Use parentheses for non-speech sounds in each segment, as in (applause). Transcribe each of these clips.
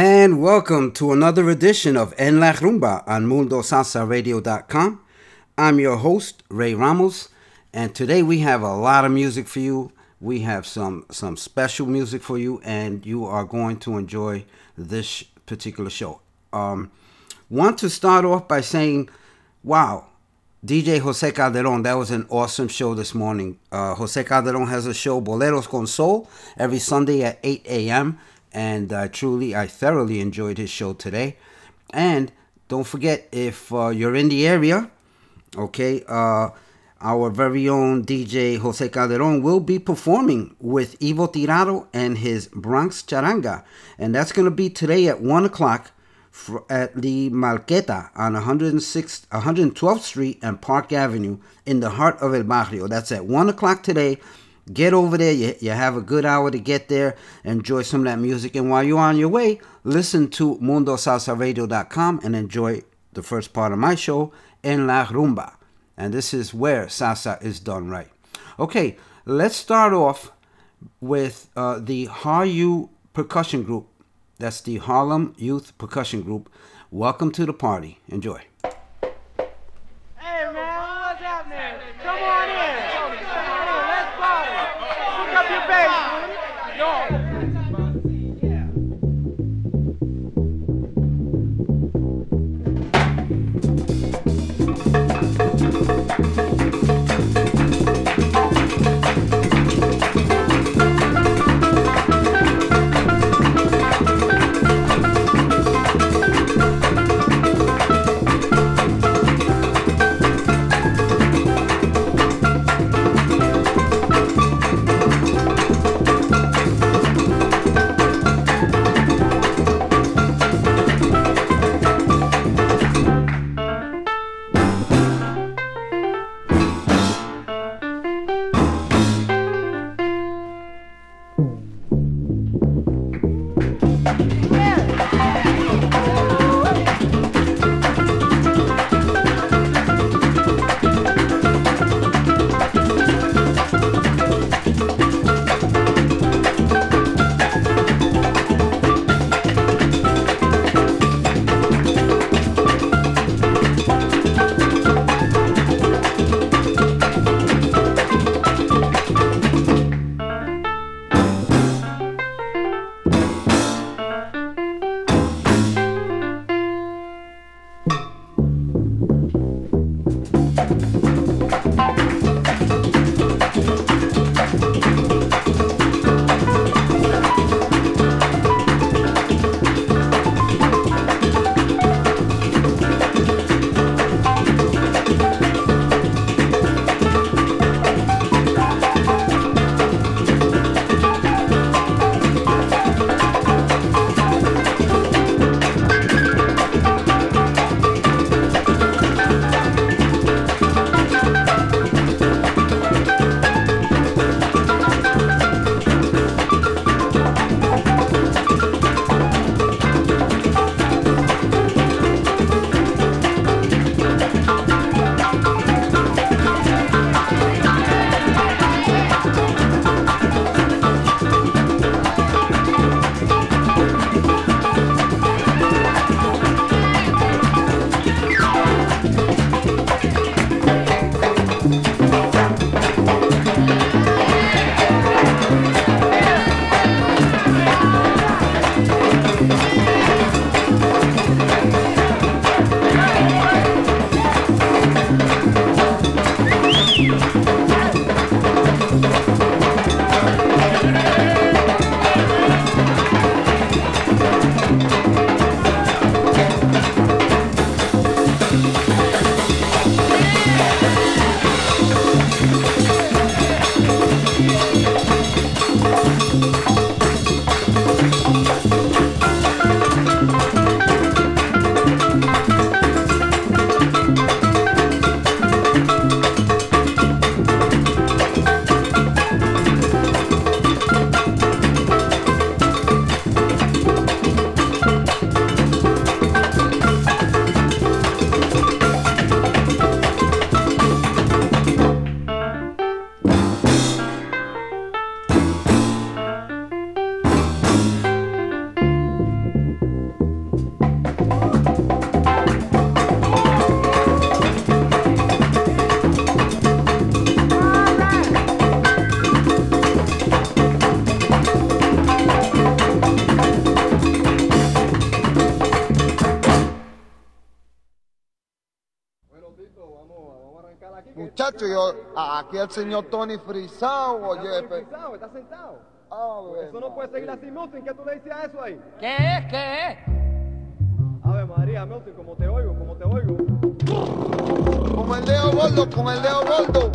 And welcome to another edition of En La Rumba on MundoSalsaRadio.com. I'm your host, Ray Ramos, and today we have a lot of music for you. We have some some special music for you, and you are going to enjoy this particular show. Um, want to start off by saying, wow, DJ Jose Calderon, that was an awesome show this morning. Uh, Jose Calderon has a show, Boleros con Soul, every Sunday at 8 a.m. And uh, truly, I thoroughly enjoyed his show today. And don't forget, if uh, you're in the area, okay, uh, our very own DJ Jose Calderon will be performing with Ivo Tirado and his Bronx Charanga. And that's going to be today at 1 o'clock at the Marqueta on 106, 112th Street and Park Avenue in the heart of El Barrio. That's at 1 o'clock today. Get over there. You, you have a good hour to get there. Enjoy some of that music. And while you're on your way, listen to MundoSalsaRadio.com and enjoy the first part of my show, En La Rumba. And this is where salsa is done right. Okay, let's start off with uh, the HARYOU Percussion Group. That's the Harlem Youth Percussion Group. Welcome to the party. Enjoy. muchacho, yo, aquí el señor Tony Frisao, oye. Tony Frisao, está sentado. Ah, eso no puede seguir así, Milton, ¿qué tú le dices a eso ahí? ¿Qué es? ¿Qué es? A ver, María, Milton, como te oigo, como te oigo. Como el dedo gordo, como el dedo gordo.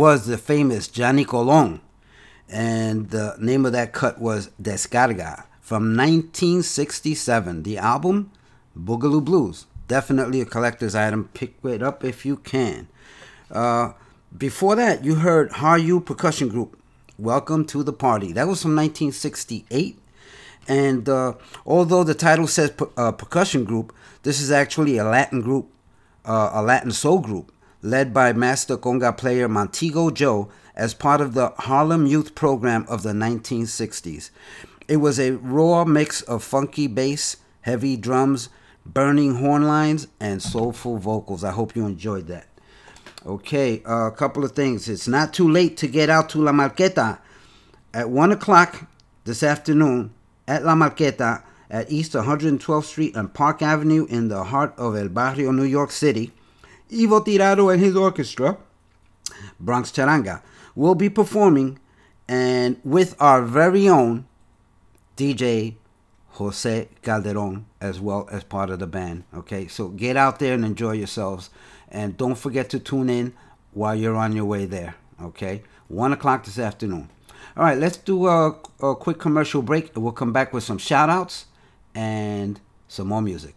Was the famous Johnny Colon. And the name of that cut was Descarga from 1967. The album, Boogaloo Blues. Definitely a collector's item. Pick it up if you can. Uh, before that, you heard HARYOU Percussion Group. Welcome to the party. That was from 1968. And uh, although the title says per- uh, percussion group, this is actually a Latin group, uh, a Latin soul group, led by master conga player Montego Joe as part of the Harlem Youth Program of the 1960s. It was a raw mix of funky bass, heavy drums, burning horn lines, and soulful vocals. I hope you enjoyed that. Okay, uh, a couple of things. It's not too late to get out to La Marqueta at 1 o'clock this afternoon at La Marqueta at East 112th Street and Park Avenue in the heart of El Barrio, New York City. Ivo Tirado and his orchestra, Bronx Charanga, will be performing and with our very own DJ Jose Calderon as well as part of the band. Okay, so get out there and enjoy yourselves. And don't forget to tune in while you're on your way there. Okay, 1 o'clock this afternoon. All right, let's do a, a quick commercial break. We'll come back with some shout outs and some more music.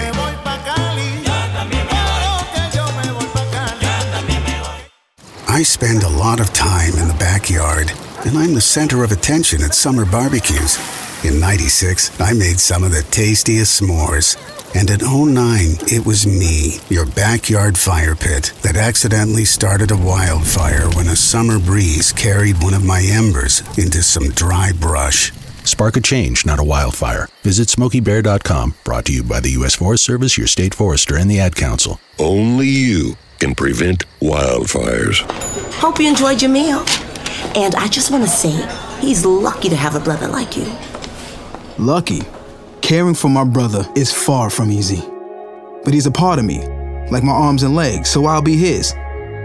I spend a lot of time in the backyard, and I'm the center of attention at summer barbecues. In 96, I made some of the tastiest s'mores. And in 09, it was me, your backyard fire pit, that accidentally started a wildfire when a summer breeze carried one of my embers into some dry brush. Spark a change, not a wildfire. Visit SmokeyBear.com, brought to you by the U.S. Forest Service, your state forester, and the Ad Council. Only you can prevent wildfires. Hope you enjoyed your meal. And I just want to say, he's lucky to have a brother like you. Lucky. Caring for my brother is far from easy. But he's a part of me, like my arms and legs, so I'll be his.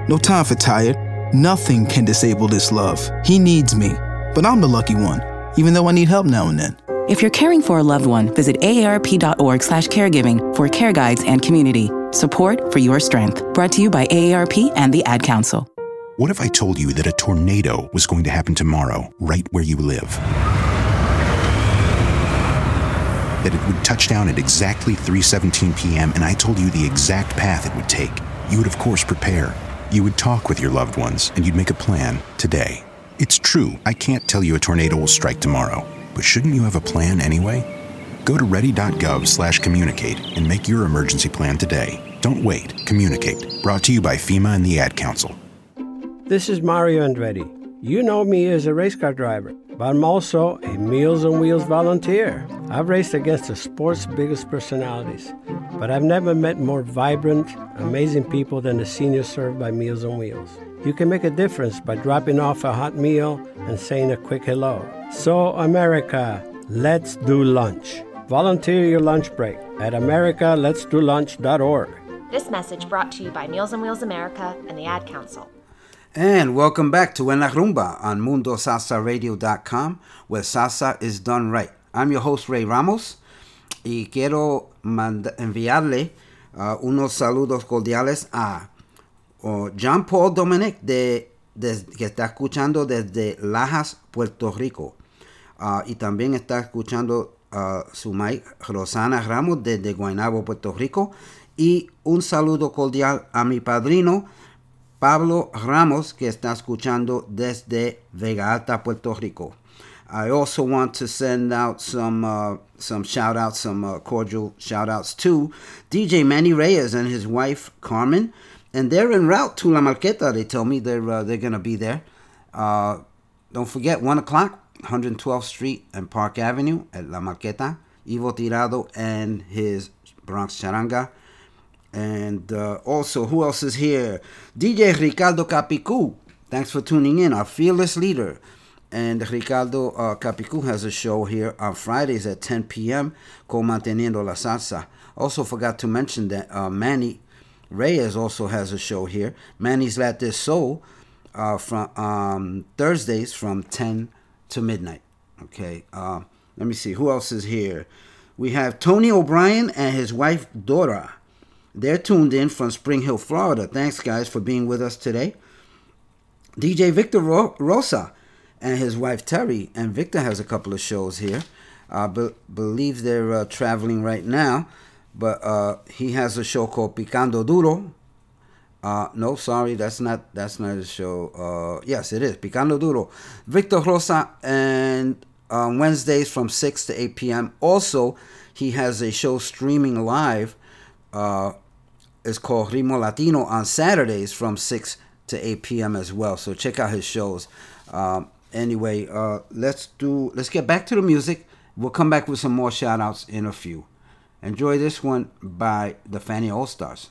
No time for tired. Nothing can disable this love. He needs me, but I'm the lucky one, even though I need help now and then. If you're caring for a loved one, visit aarp.org slash caregiving for care guides and community. Support for your strength. Brought to you by AARP and the Ad Council. What if I told you that a tornado was going to happen tomorrow, right where you live? That it would touch down at exactly 3:17 p.m. and I told you the exact path it would take. You would of course prepare. You would talk with your loved ones and you'd make a plan today. It's true, I can't tell you a tornado will strike tomorrow, but shouldn't you have a plan anyway? Go to ready.gov/communicate and make your emergency plan today. Don't wait. Communicate. Brought to you by FEMA and the Ad Council. This is Mario Andretti. You know me as a race car driver, but I'm also a Meals on Wheels volunteer. I've raced against the sport's biggest personalities, but I've never met more vibrant, amazing people than the seniors served by Meals on Wheels. You can make a difference by dropping off a hot meal and saying a quick hello. So, America, let's do lunch. Volunteer your lunch break at americaletsdolunch.org. This message brought to you by Meals on Wheels America and the Ad Council. And welcome back to En La Rumba on MundoSalsaRadio.com, where salsa is done right. I'm your host, Ray Ramos, y quiero mand- enviarle uh, unos saludos cordiales a uh, John Paul Dominic, de, que está escuchando desde Lajas, Puerto Rico. Uh, y también está escuchando a su Mike Rosana Ramos desde Guaynabo, Puerto Rico. Y un saludo cordial a mi padrino Pablo Ramos, que está escuchando desde Vega Alta, Puerto Rico. I also want to send out some uh, some shout outs, some uh, cordial shout outs to DJ Manny Reyes and his wife Carmen. And they're en route to La Marqueta. They tell me they're uh, they're gonna be there. Uh, don't forget, one o'clock, 112th Street and Park Avenue at La Marqueta. Ivo Tirado and his Bronx Charanga. And uh, also, who else is here? DJ Ricardo Capicu. Thanks for tuning in, our fearless leader. And Ricardo uh, Capicu has a show here on Fridays at 10 p.m. called Manteniendo la Salsa. Also forgot to mention that uh, Manny Reyes also has a show here. Manny's This Soul uh, from um, Thursdays from 10 to midnight. Okay. Uh, let me see who else is here. We have Tony O'Brien and his wife Dora. They're tuned in from Spring Hill, Florida. Thanks, guys, for being with us today. DJ Victor Ro- Rosa and his wife Terry, and Victor has a couple of shows here. I be- believe they're uh, traveling right now, but uh, he has a show called Picando Duro. Uh, no, sorry, that's not that's not a show. Uh, yes, it is Picando Duro. Victor Rosa and on Wednesdays from 6 to 8 p.m. Also, he has a show streaming live. Uh, it's called Rimo Latino on Saturdays from 6 to 8 p.m. as well. So check out his shows. Um, anyway, uh, let's do let's get back to the music. We'll come back with some more shout outs in a few. Enjoy this one by the Fania All Stars.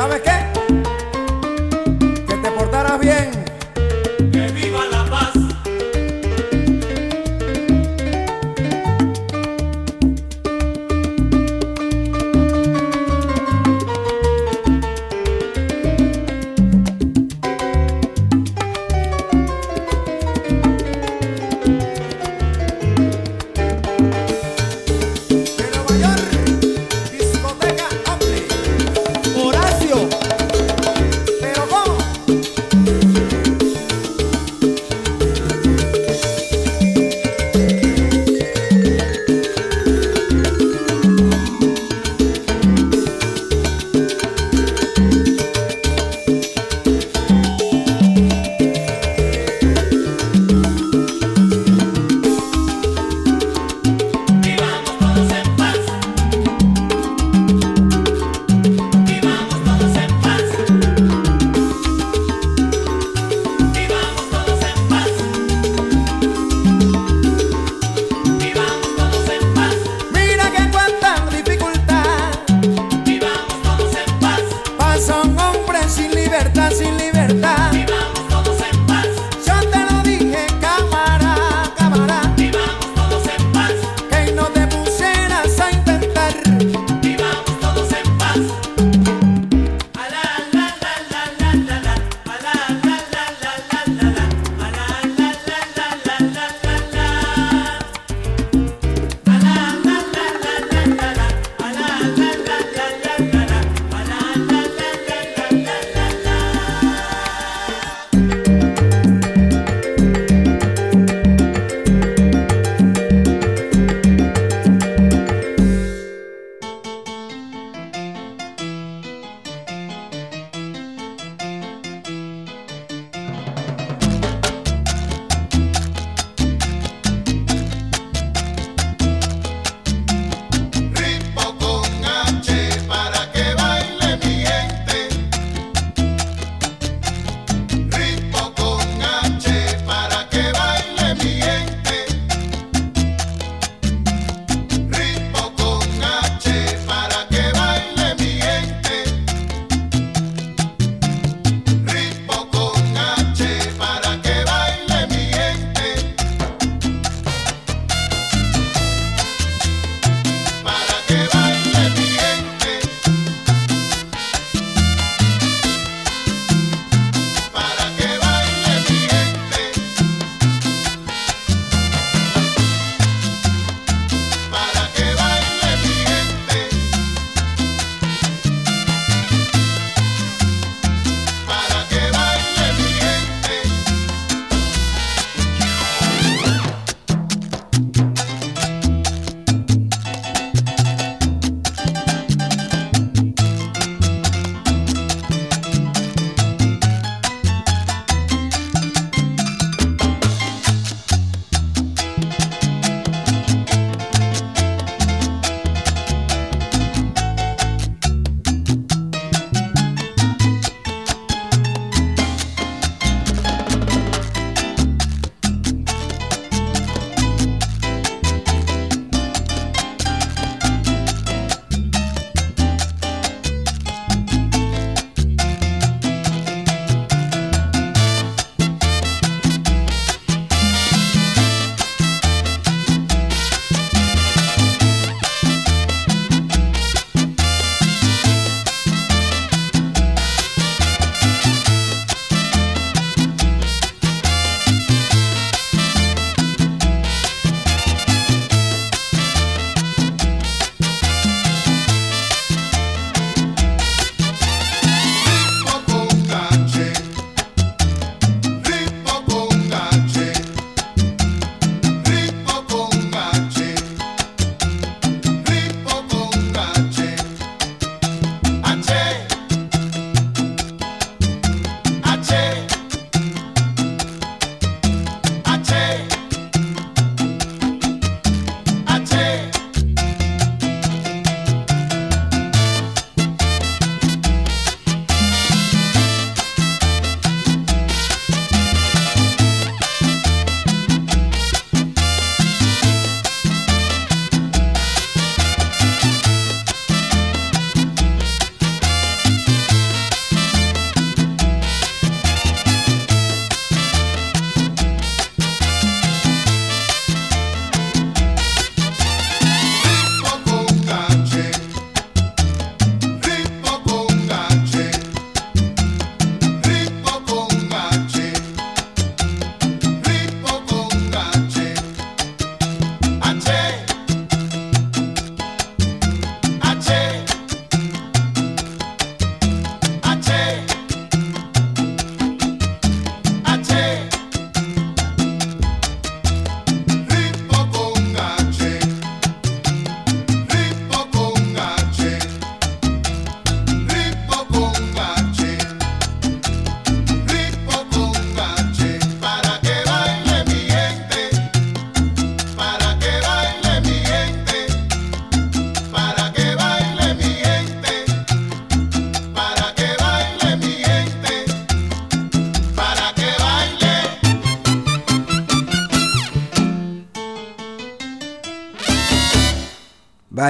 ¿Sabes qué?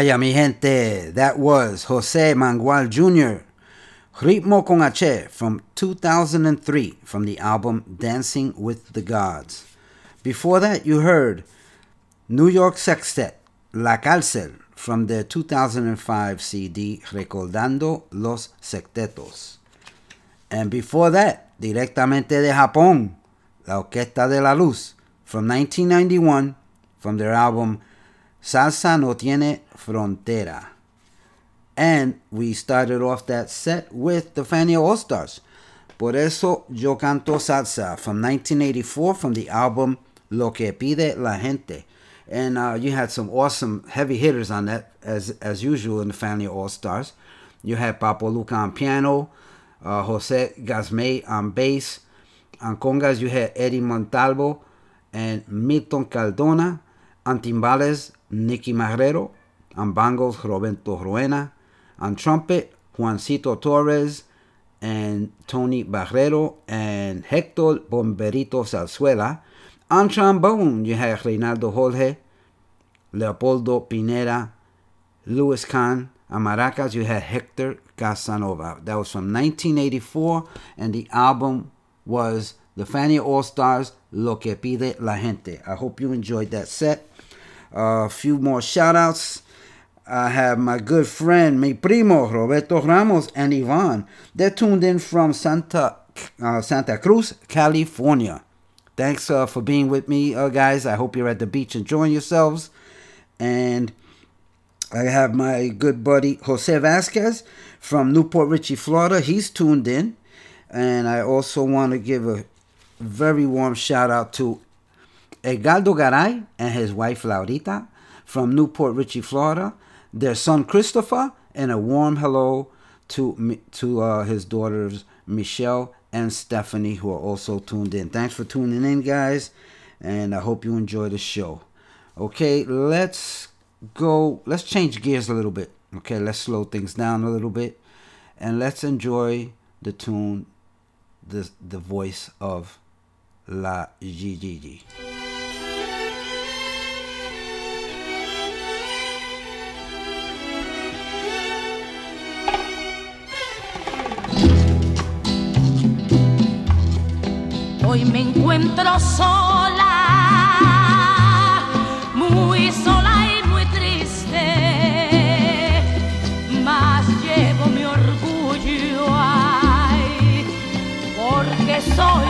Vaya mi gente, that was Jose Mangual Jr. Ritmo con H from 2003 from the album Dancing with the Gods. Before that, you heard New York Sextet, La Cárcel from their 2005 CD Recordando los Sextetos. And before that, directamente de Japón, La Orquesta de la Luz from 1991 from their album Salsa no tiene frontera. And we started off that set with the Fania All Stars. Por eso yo canto salsa from 1984 from the album Lo que pide la gente. And uh, you had some awesome heavy hitters on that, as as usual in the Fania All Stars. You had Papo Lucca on piano, uh, Jose Gazmay on bass. On congas, you had Eddie Montalvo and Milton Cardona. On timbales, Nicky Marrero. On bongos, Roberto Roena. On trumpet, Juancito Torres and Tony Barrero and Hector Bomberito Zarzuela. On trombone, you had Reinaldo Jorge, Leopoldo Pineda, Luis Kahn. On maracas, you had Hector Casanova. That was from 1984, and the album was the Fania All Stars, Lo que pide la gente. I hope you enjoyed that set. A few more shout outs. I have my good friend, mi primo, Roberto Ramos and Ivan. They're tuned in from Santa uh, Santa Cruz, California. Thanks uh, for being with me, uh, guys. I hope you're at the beach enjoying yourselves. And I have my good buddy Jose Vasquez from New Port Richey, Florida. He's tuned in. And I also want to give a very warm shout out to Edgardo Garay and his wife Laurita from New Port Richey, Florida. Their son Christopher, and a warm hello to to uh, his daughters Michelle and Stephanie, who are also tuned in. Thanks for tuning in, guys, and I hope you enjoy the show. Okay, let's go. Let's change gears a little bit. Okay, let's slow things down a little bit, and let's enjoy the tune, the the voice of La Gigi. Hoy me encuentro sola, muy sola y muy triste, mas llevo mi orgullo, ay, porque soy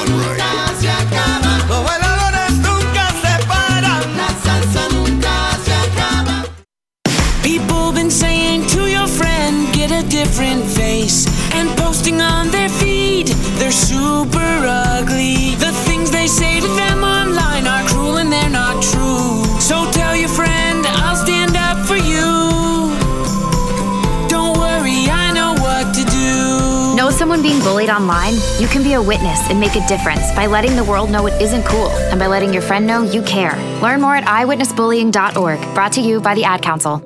right. They're super ugly. The things they say to them online are cruel and they're not true. So tell your friend, I'll stand up for you. Don't worry, I know what to do. Know someone being bullied online? You can be a witness and make a difference by letting the world know it isn't cool and by letting your friend know you care. Learn more at iwitnessbullying.org, brought to you by the Ad Council.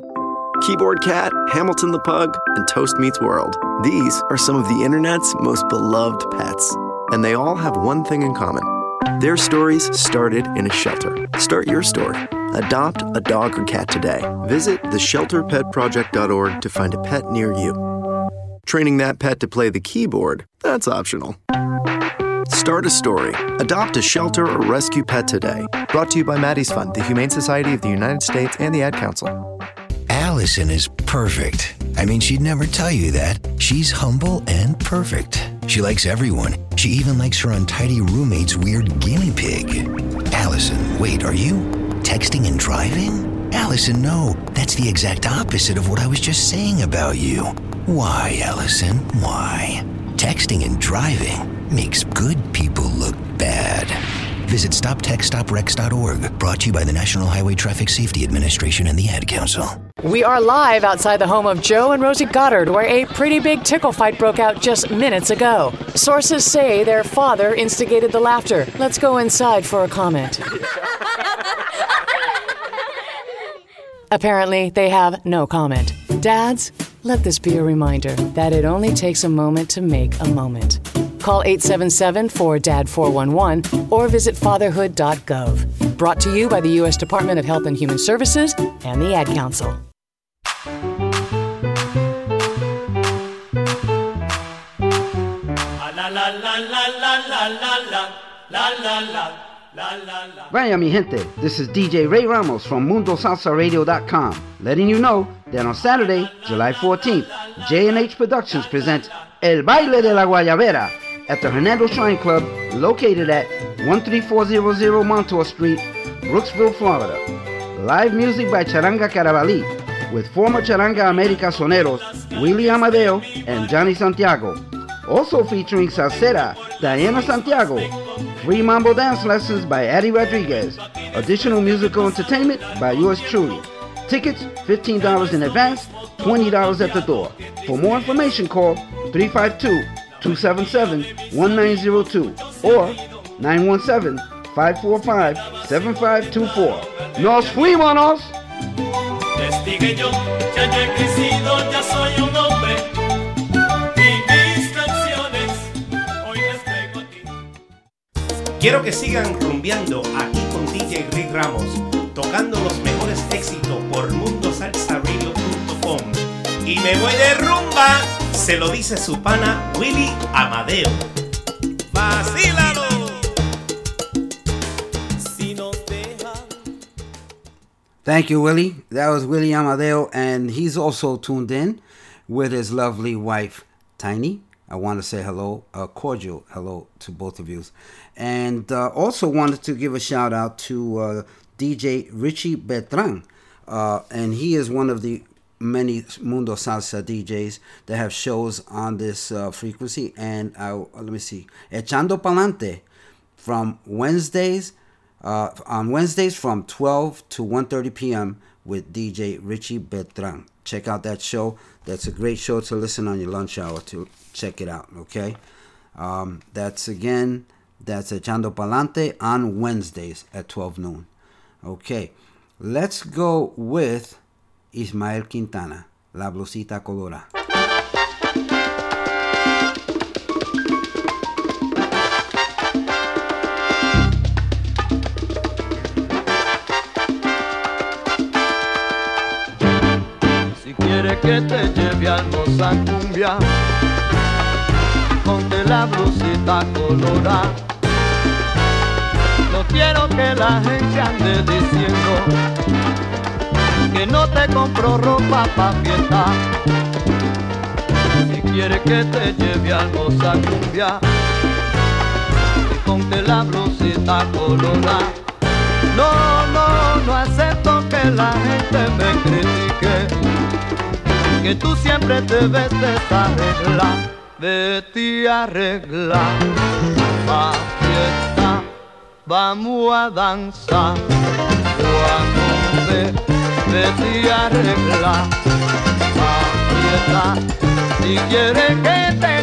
Keyboard Cat, Hamilton the Pug, and Toast Meets World. These are some of the internet's most beloved pets, and they all have one thing in common. Their stories started in a shelter. Start your story. Adopt a dog or cat today. Visit theshelterpetproject.org to find a pet near you. Training that pet to play the keyboard, that's optional. Start a story. Adopt a shelter or rescue pet today. Brought to you by Maddie's Fund, the Humane Society of the United States, and the Ad Council. Allison is perfect. I mean, she'd never tell you that. She's humble and perfect. She likes everyone. She even likes her untidy roommate's weird guinea pig. Allison, wait, are you texting and driving? Allison, no. That's the exact opposite of what I was just saying about you. Why, Allison? Why? Texting and driving makes good people look bad. Visit StopTextsStopWrecks.org, brought to you by the National Highway Traffic Safety Administration and the Ad Council. We are live outside the home of Joe and Rosie Goddard, where a pretty big tickle fight broke out just minutes ago. Sources say their father instigated the laughter. Let's go inside for a comment. Apparently, they have no comment. Dads, let this be a reminder that it only takes a moment to make a moment. Call 877 4DAD 411 or visit fatherhood.gov. Brought to you by the U.S. Department of Health and Human Services and the Ad Council. Vaya mi gente, this is DJ Ray Ramos from MundoSalsaRadio.com letting you know that on Saturday, July 14th, J&H Productions presents El Baile de la Guayabera at the Hernando Shrine Club located at 13400 Montour Street, Brooksville, Florida. Live music by Charanga Carabalí with former Charanga America soneros Willie Amadeo and Johnny Santiago. Also featuring Salsera Diana Santiago. Free mambo dance lessons by Eddie Rodriguez. Additional musical entertainment by yours truly. Tickets $15 in advance, $20 at the door. For more information, call 352 277 1902 or 917 545 7524. Nos fuimos! Investigué yo, ya yo he crecido, ya soy un hombre. Y mis canciones hoy les traigo a ti. Quiero que sigan rumbeando aquí con DJ Rick Ramos, tocando los mejores éxitos por mundosalsaradio.com. Y me voy de rumba, se lo dice su pana Willie Amadeo. ¡Vacílalo! Thank you, Willie. That was Willie Amadeo, and he's also tuned in with his lovely wife, Tiny. I want to say hello, a cordial hello to both of you. And uh, also wanted to give a shout out to uh, DJ Richie Beltran. Uh, and he is one of the many Mundo Salsa DJs that have shows on this uh, frequency. And I, let me see, Echando Palante from Wednesdays uh, on Wednesdays from 12 to 1:30 p.m. with DJ Richie Beltran. Check out that show. That's a great show to listen on your lunch hour. To check it out, okay? Um, that's again. That's Echando Palante on Wednesdays at 12 noon. Okay, let's go with Ismael Quintana, La Blusita Colora. Si quiere que te lleve al Mozacumbia, ponte la blusita colora. No quiero que la gente ande diciendo no te compro ropa pa' fiesta. Si quieres que te lleve al moza cumbia, y ponte la blusita colorada. No, no, no acepto que la gente me critique, que tú siempre te ves desarreglar, vete arreglar pa' fiesta. Vamos a danzar cuando te de ti arreglar. Aprieta si quieres que te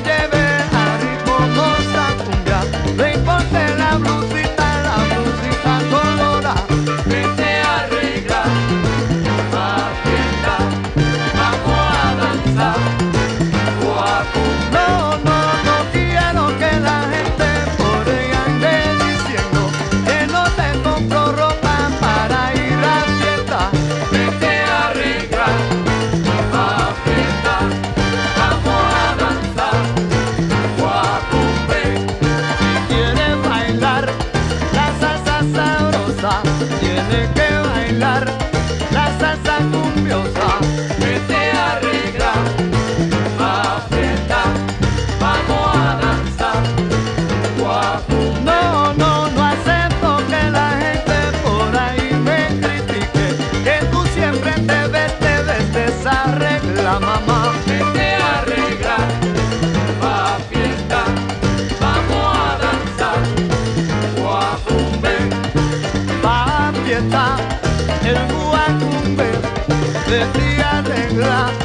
de ti arreglar.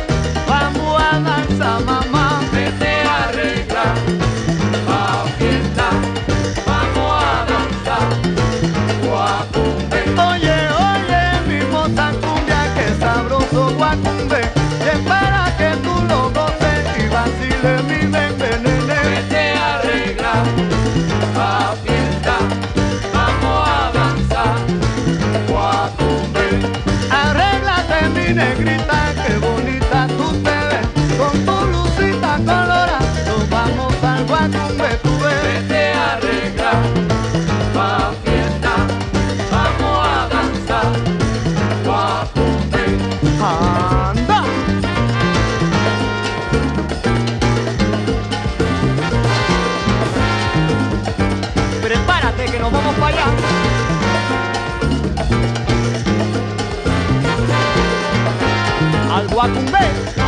negrito. I'll.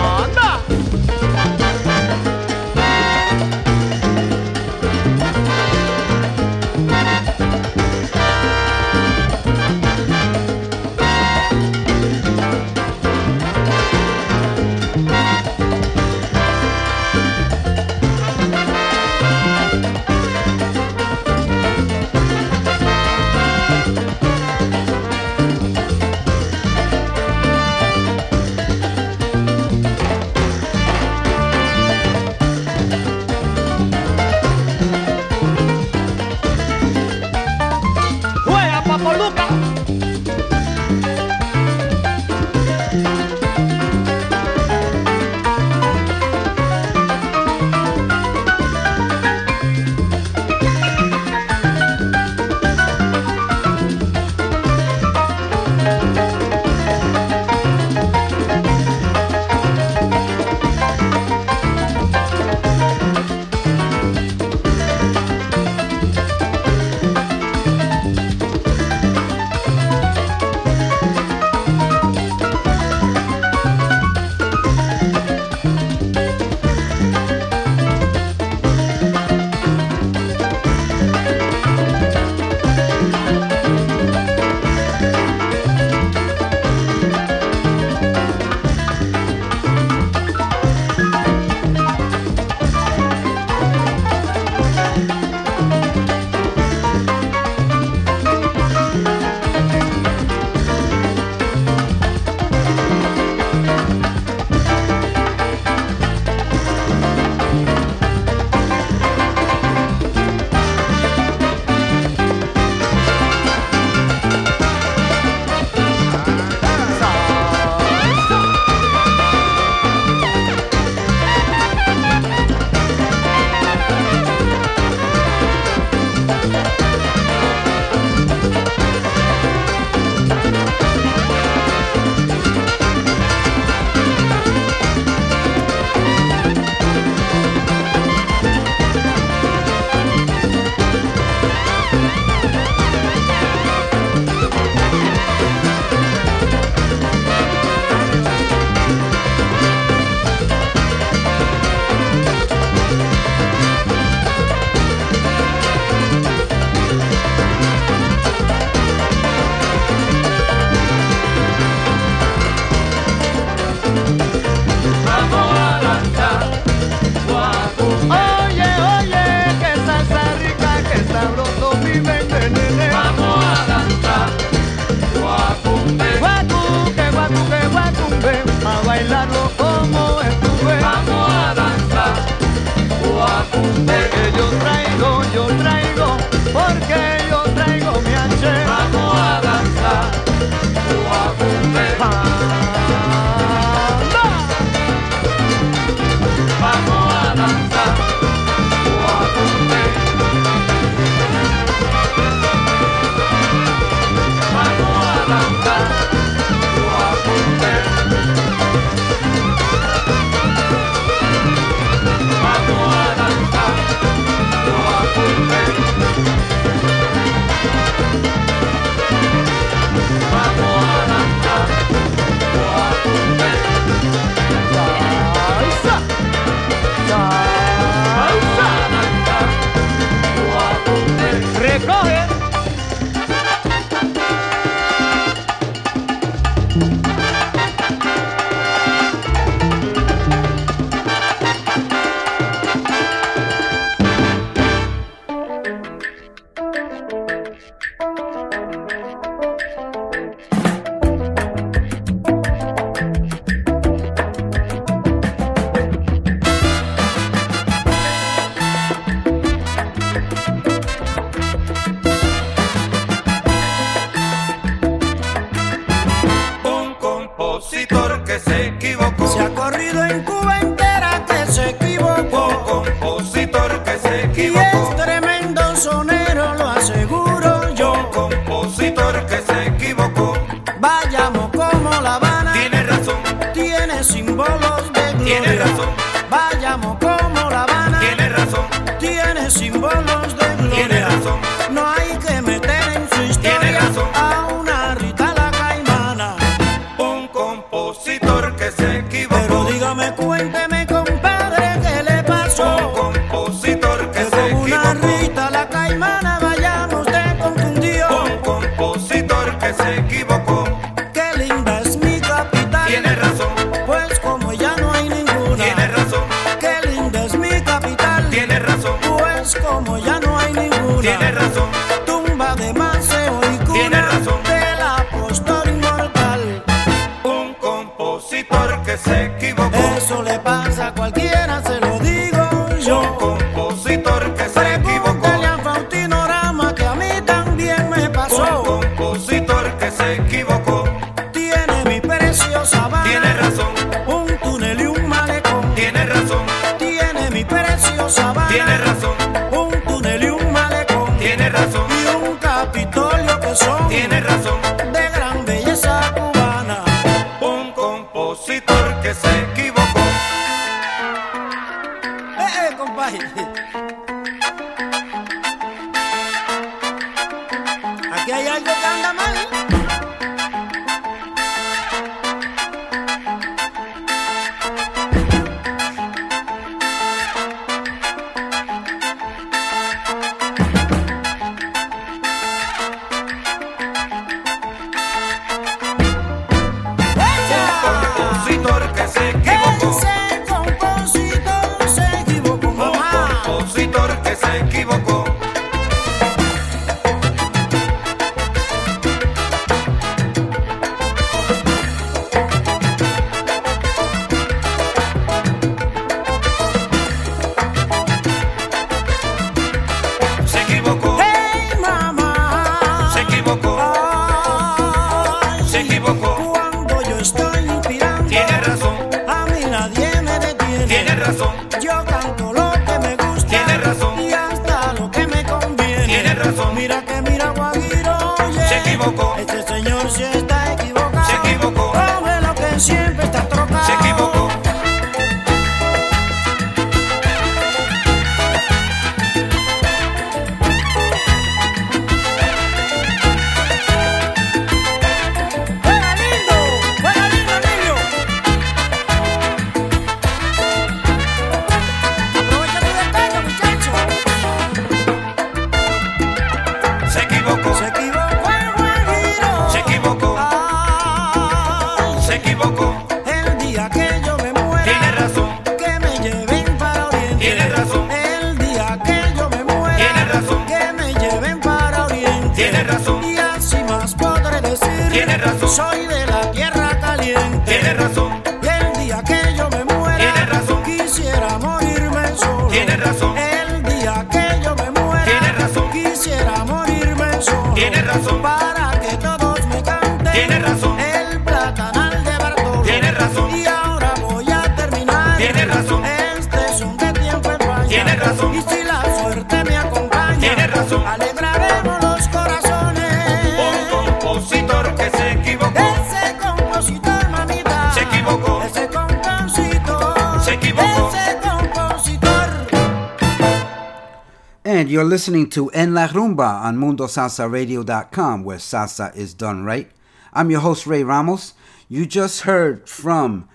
Listening to En La Rumba on MundoSalsaRadio.com, where salsa is done right. I'm your host, Ray Ramos. You just heard from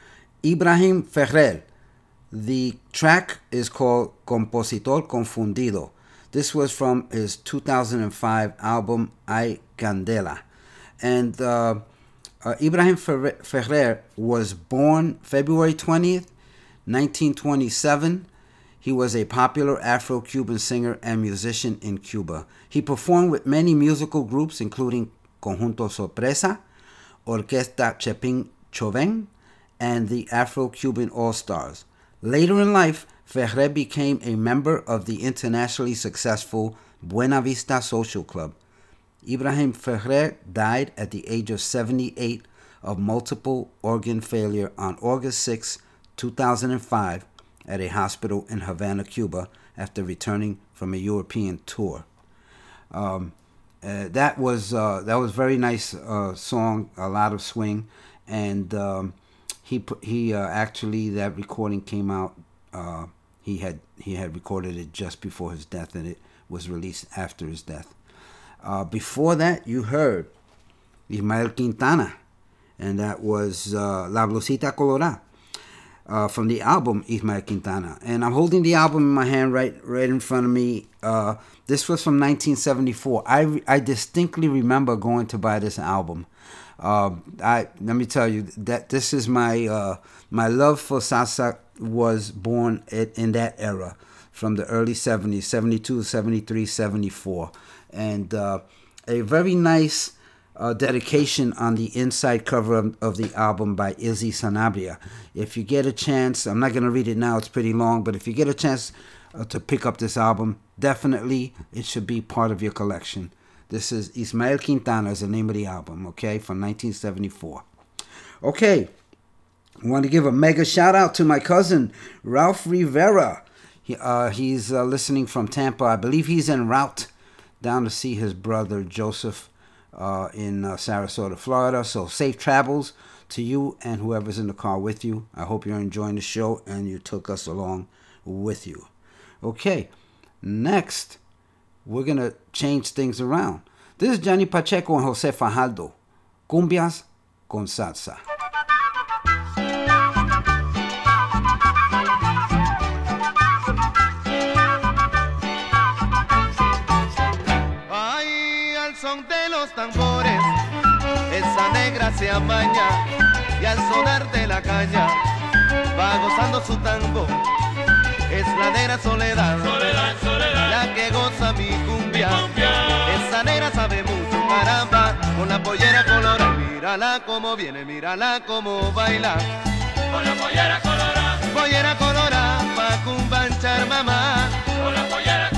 Ibrahim Ferrer. The track is called Compositor Confundido. This was from his 2005 album Ay Candela. And uh, uh, Ibrahim Ferrer, was born February 20th, 1927. He was a popular Afro Cuban singer and musician in Cuba. He performed with many musical groups, including Conjunto Sorpresa, Orquesta Chepin Choven, and the Afro Cuban All Stars. Later in life, Ferrer became a member of the internationally successful Buena Vista Social Club. Ibrahim Ferrer died at the age of 78 of multiple organ failure on August 6, 2005, at a hospital in Havana, Cuba, after returning from a European tour. Um, uh, that was uh, that was very nice uh, song, a lot of swing, and um, he he uh, actually that recording came out. Uh, he had he had recorded it just before his death, and it was released after his death. Uh, before that, you heard Ismael Quintana, and that was La Blusita Colorada uh, from the album Ismael Quintana. And I'm holding the album in my hand right right in front of me. Uh, this was from 1974. I, I distinctly remember going to buy this album. Uh, I let me tell you that this is my uh, my love for salsa was born in, in that era from the early 70s 72 73 74 and uh, a very nice uh, dedication on the inside cover of, of, the album by Izzy Sanabria. If you get a chance, I'm not going to read it now, it's pretty long, but if you get a chance uh, to pick up this album, definitely it should be part of your collection. This is Ismael Quintana is the name of the album, okay, from 1974. Okay, I want to give a mega shout out to my cousin Ralph Rivera. He, uh, he's uh, listening from Tampa. I believe he's en route down to see his brother Joseph uh, in uh, Sarasota, Florida. So safe travels to you and whoever's in the car with you. I hope you're enjoying the show and you took us along with you. Okay, next we're gonna change things around. This is Johnny Pacheco and Jose Fajardo. Cumbias con salsa. Negra se amaña y al sonar de la caña va gozando su tango. Es la negra soledad, la que goza mi cumbia. Esa negra sabe mucho, caramba, con la pollera colorada. Mírala como viene, mírala como baila. Con la pollera colorada, Pollera colorada, pa' cumbanchar mamá. con la pollera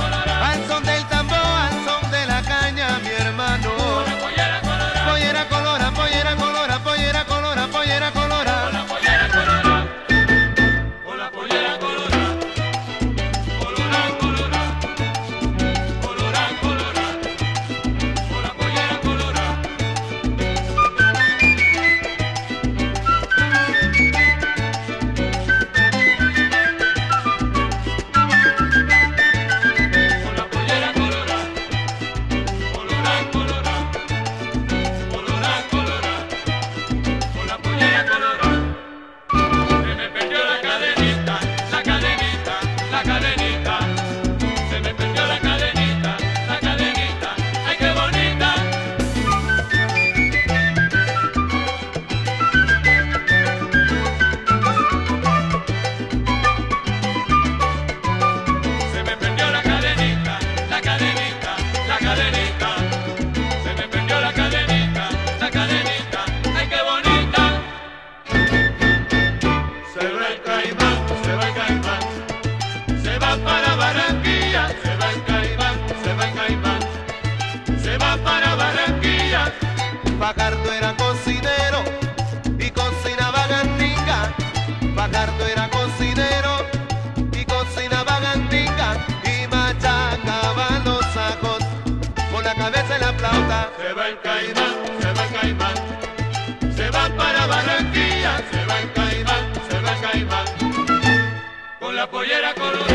Fajardo era cocinero y cocinaba gandica. Fajardo era cocinero y cocinaba gandica y machacaba los ajos con la cabeza en la flauta. Se va el caimán, se va el caimán, se va para Barranquilla, se va el caimán, se va el caimán, con la pollera colorada,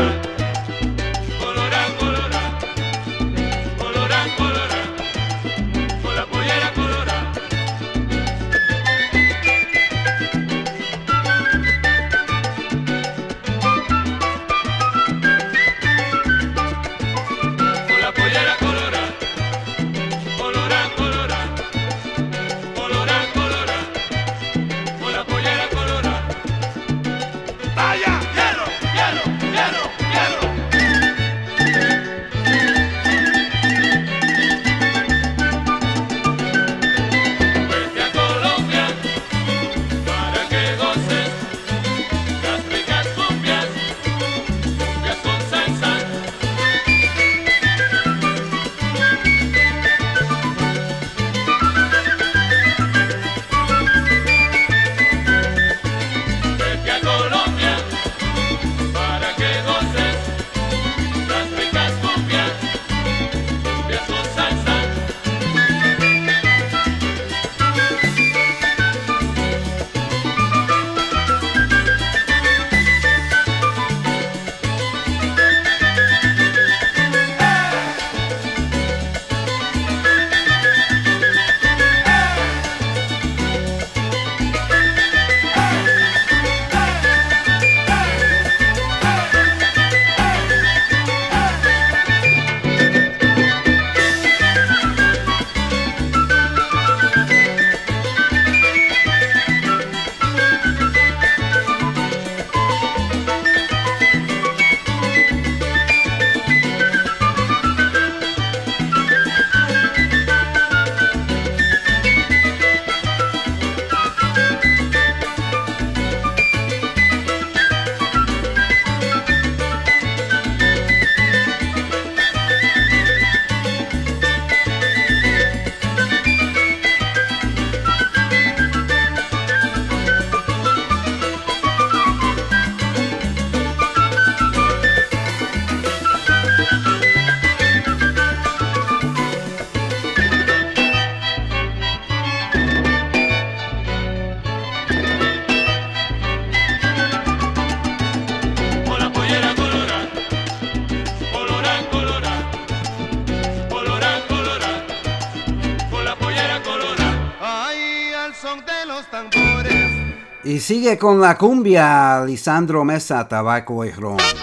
sigue con la cumbia Lisandro Mesa, Tabaco y Ron.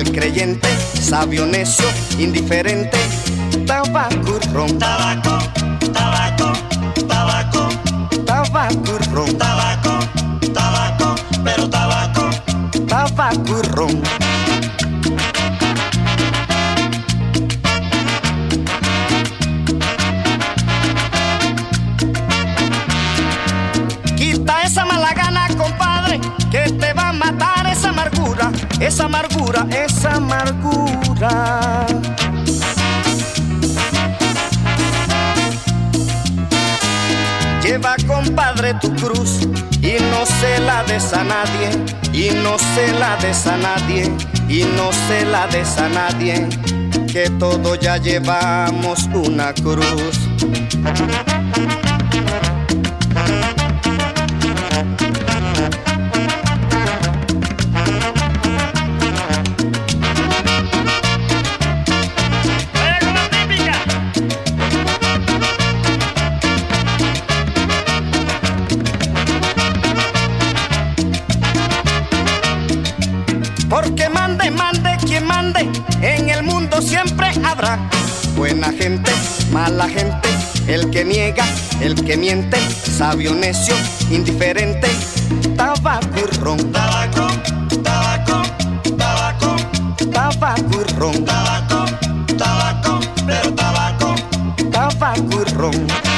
El creyente, sabio, necio, indiferente, tabaco ron. Tabaco, tabaco, tabaco, tabaco ron. Tabaco, tabaco, pero tabaco, tabaco ron. Quita esa mala gana, compadre, que te esa amargura, esa amargura. Lleva, compadre, tu cruz y no se la des a nadie, y no se la des a nadie, y no se la des a nadie, que todos ya llevamos una cruz. Gente, el que niega, el que miente, sabio, necio, indiferente, tabaco y ron. Tabaco, tabaco, tabaco, tabaco y ron. Tabaco, tabaco, pero tabaco, tabaco y ron.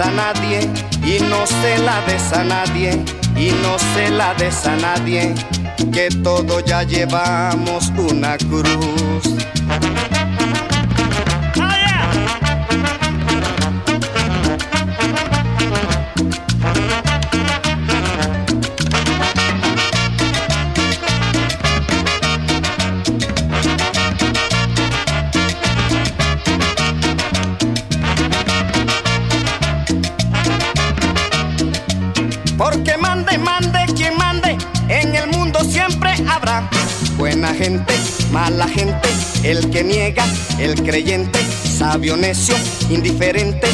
A nadie, y no se la des a nadie, y no se la des a nadie, que todos ya llevamos una cruz. Buena gente, mala gente, el que niega, el creyente, sabio, necio, indiferente,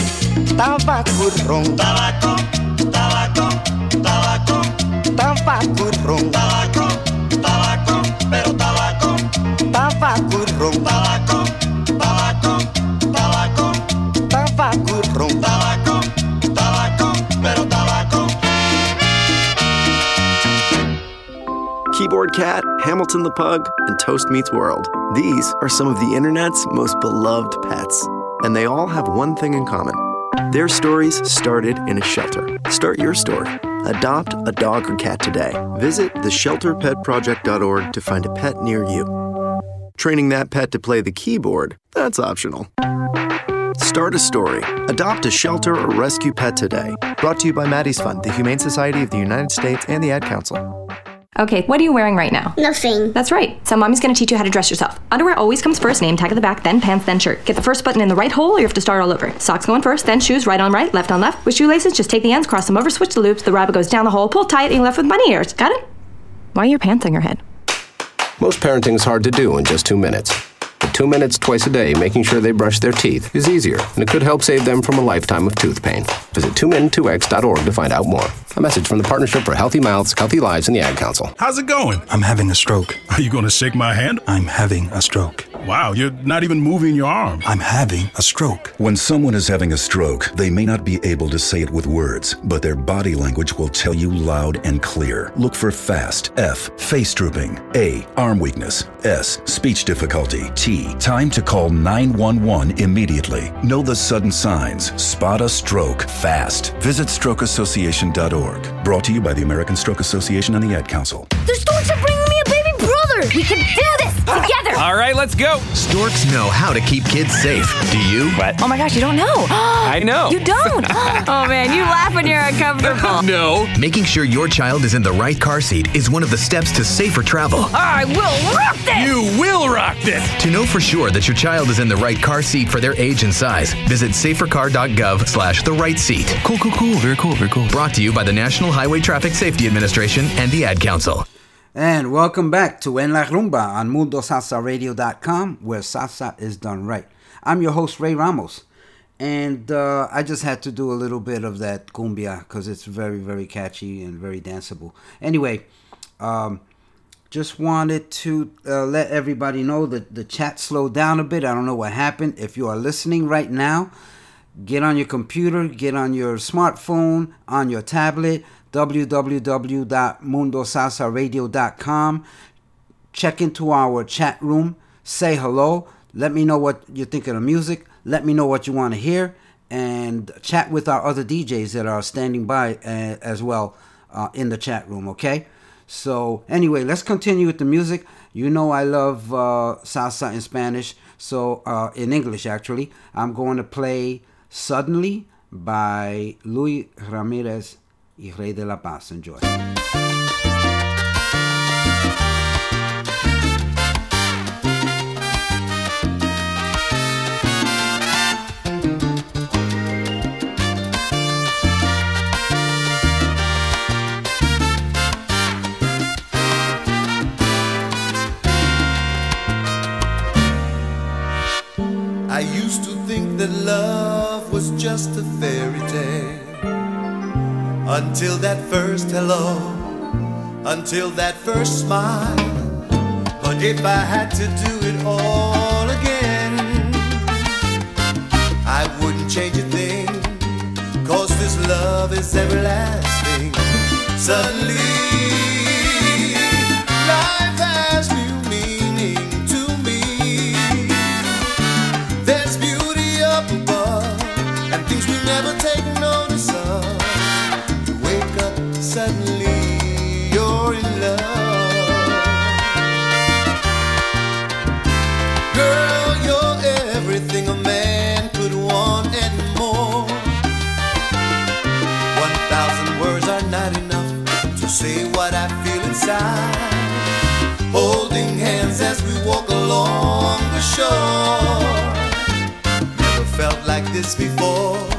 tabaco y ron. Tabaco, tabaco, tabaco, tabaco y ron. Tabaco, tabaco, pero tabaco, tabaco y ron. Tabaco, tabaco, tabaco, tabaco y ron. Tabaco, tabaco, pero tabaco. Keyboard Cat, Hamilton the Pug, and Toast Meets World. These are some of the internet's most beloved pets. And they all have one thing in common. Their stories started in a shelter. Start your story. Adopt a dog or cat today. Visit theshelterpetproject.org to find a pet near you. Training that pet to play the keyboard, that's optional. Start a story. Adopt a shelter or rescue pet today. Brought to you by Maddie's Fund, the Humane Society of the United States, and the Ad Council. Okay, what are you wearing right now? Nothing. That's right. So mommy's gonna teach you how to dress yourself. Underwear always comes first, name tag at the back, then pants, then shirt. Get the first button in the right hole, or you have to start all over. Socks going first, then shoes, right on right, left on left. With shoelaces, just take the ends, cross them over, switch the loops. The rabbit goes down the hole, pull tight, and you're left with bunny ears. Got it? Why are your pants on your head? Most parenting is hard to do in just two minutes. Two minutes twice a day making sure they brush their teeth is easier, and it could help save them from a lifetime of tooth pain. Visit 2min2x.org to find out more. A message from the Partnership for Healthy Mouths, Healthy Lives, and the Ad Council. How's it going? I'm having a stroke. Are you going to shake my hand? I'm having a stroke. Wow, you're not even moving your arm. I'm having a stroke. When someone is having a stroke, they may not be able to say it with words, but their body language will tell you loud and clear. Look for FAST, F, face drooping, A, arm weakness, S, speech difficulty, T, time to call 911 immediately. Know the sudden signs. Spot a stroke fast. Visit strokeassociation.org. Brought to you by the American Stroke Association and the Ad Council. The storks are bringing me a baby brother. We can do this together. All right, let's go. Storks know how to keep kids safe. Do you? What? Oh my gosh, you don't know. (gasps) I know. You don't. (laughs) Oh, oh man, you laugh when you're uncomfortable. (laughs) no. Making sure your child is in the right car seat is one of the steps to safer travel. Oh, I will rock this. You will rock this. To know for sure that your child is in the right car seat for their age and size, visit safercar.gov slash the right seat. Cool, cool, cool. Very cool, very cool. Brought to you by the National Highway Traffic Safety Administration and the Ad Council. And welcome back to En La Rumba on MundoSalsaRadio.com, where salsa is done right. I'm your host, Ray Ramos. And uh, I just had to do a little bit of that cumbia because it's very, very catchy and very danceable. Anyway, um, just wanted to uh, let everybody know that the chat slowed down a bit. I don't know what happened. If you are listening right now, get on your computer, get on your smartphone, on your tablet, www.mundosalsaradio.com. Check into our chat room, say hello, let me know what you think of the music, let me know what you want to hear, and chat with our other DJs that are standing by uh, as well uh, in the chat room, okay? So, anyway, let's continue with the music. You know, I love uh, salsa in Spanish, so uh, in English actually. I'm going to play Suddenly by Luis Ramirez Paz. Enjoy. I used to think that love was just a fairy until that first hello, until that first smile. But if I had to do it all again, I wouldn't change a thing, cause this love is everlasting. Suddenly, say what I feel inside. Holding hands as we walk along the shore. Never felt like this before.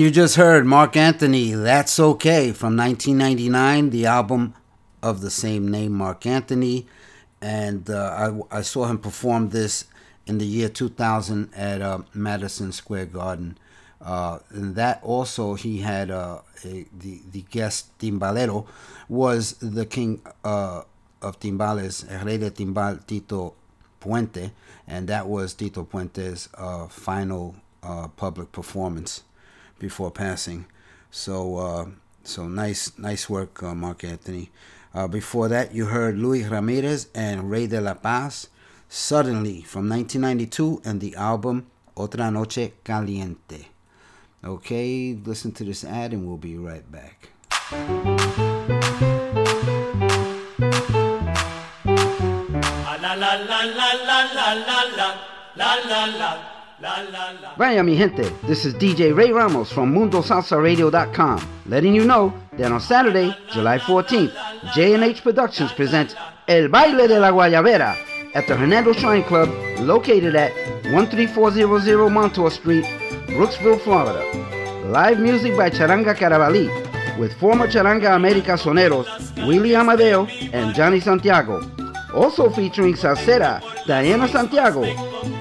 And you just heard Marc Anthony, That's Okay, from 1999, the album of the same name, Marc Anthony. And uh, I, I saw him perform this in the year 2000 at uh, Madison Square Garden. Uh, and that also, he had uh, a, the, the guest timbalero was the king uh, of timbales, de Timbal, Tito Puente. And that was Tito Puente's uh, final public performance before passing. So uh, so nice nice work, uh, Marc Anthony. Uh, before that, you heard Luis Ramirez and Rey de la Paz, Suddenly from 1992, and the album Otra Noche Caliente. Okay, listen to this ad and we'll be right back. Ah, la la la la la la la la la la. Vaya mi gente, this is DJ Ray Ramos from MundoSalsaRadio.com, letting you know that on Saturday, July 14th, J&H Productions presents El Baile de la Guayabera at the Hernando Shrine Club located at 13400 Montour Street, Brooksville, Florida. Live music by Charanga Carabalí with former Charanga America soneros Willie Amadeo and Johnny Santiago. Also featuring Salsera Diana Santiago,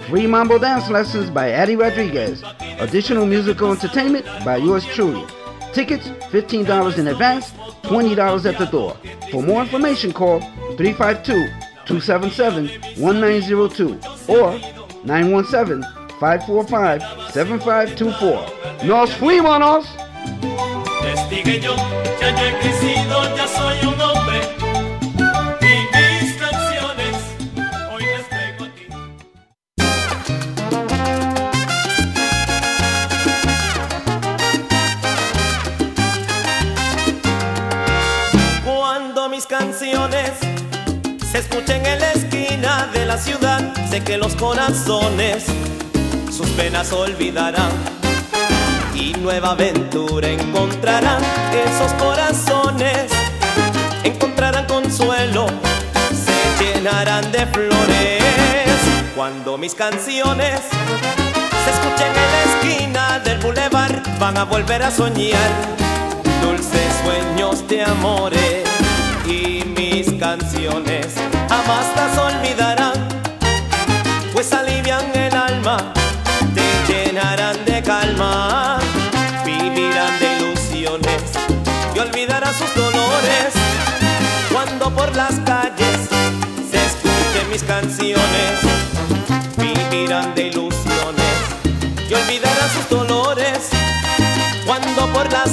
free mambo dance lessons by Eddie Rodriguez, additional musical entertainment by yours truly. Tickets $15 in advance, $20 at the door. For more information, call 352 277 1902 or 917 545 7524. Nos fuimos! Escuchen en la esquina de la ciudad. Sé que los corazones sus penas olvidarán y nueva aventura encontrarán. Esos corazones encontrarán consuelo, se llenarán de flores cuando mis canciones se escuchen en la esquina del bulevar. Van a volver a soñar dulces sueños de amores canciones jamás las olvidarán, pues alivian el alma, te llenarán de calma, vivirán de ilusiones y olvidarán sus dolores cuando por las calles se escuchen mis canciones, vivirán de ilusiones y olvidarán sus dolores cuando por las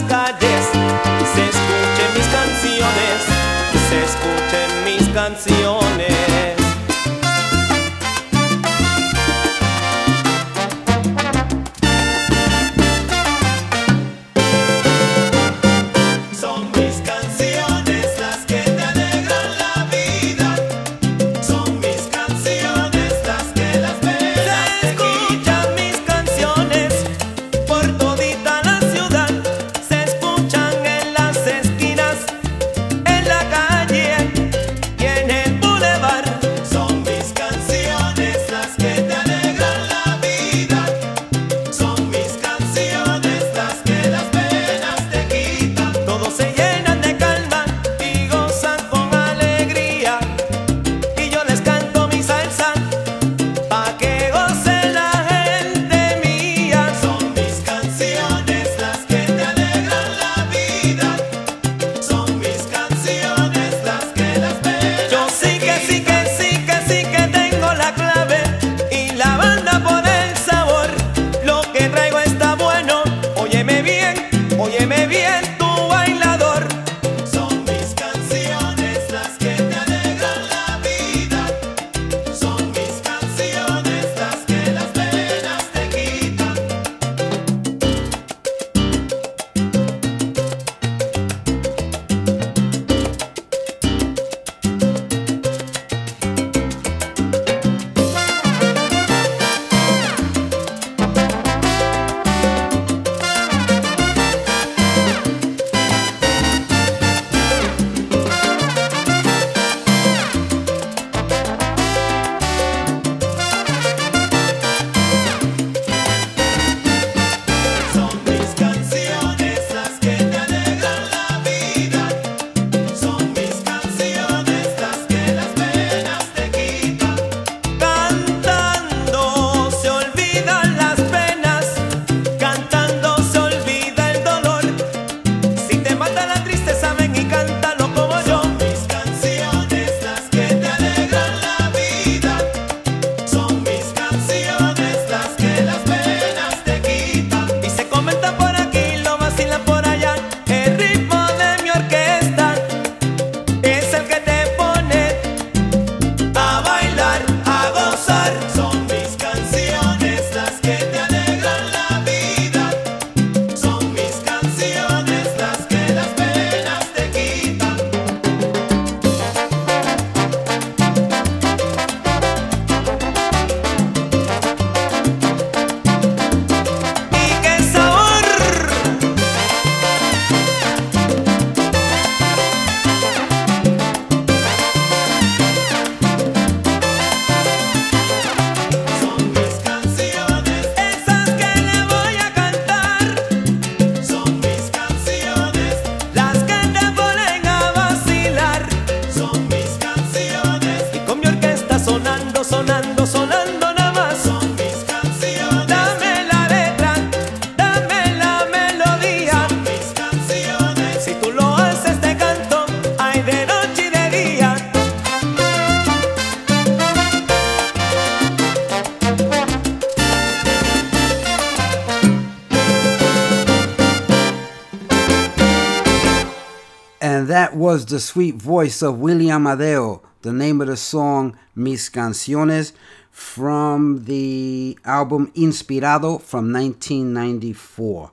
was the sweet voice of Willie Amadeo, The name of the song, Mis Canciones, from the album Inspirado from 1994.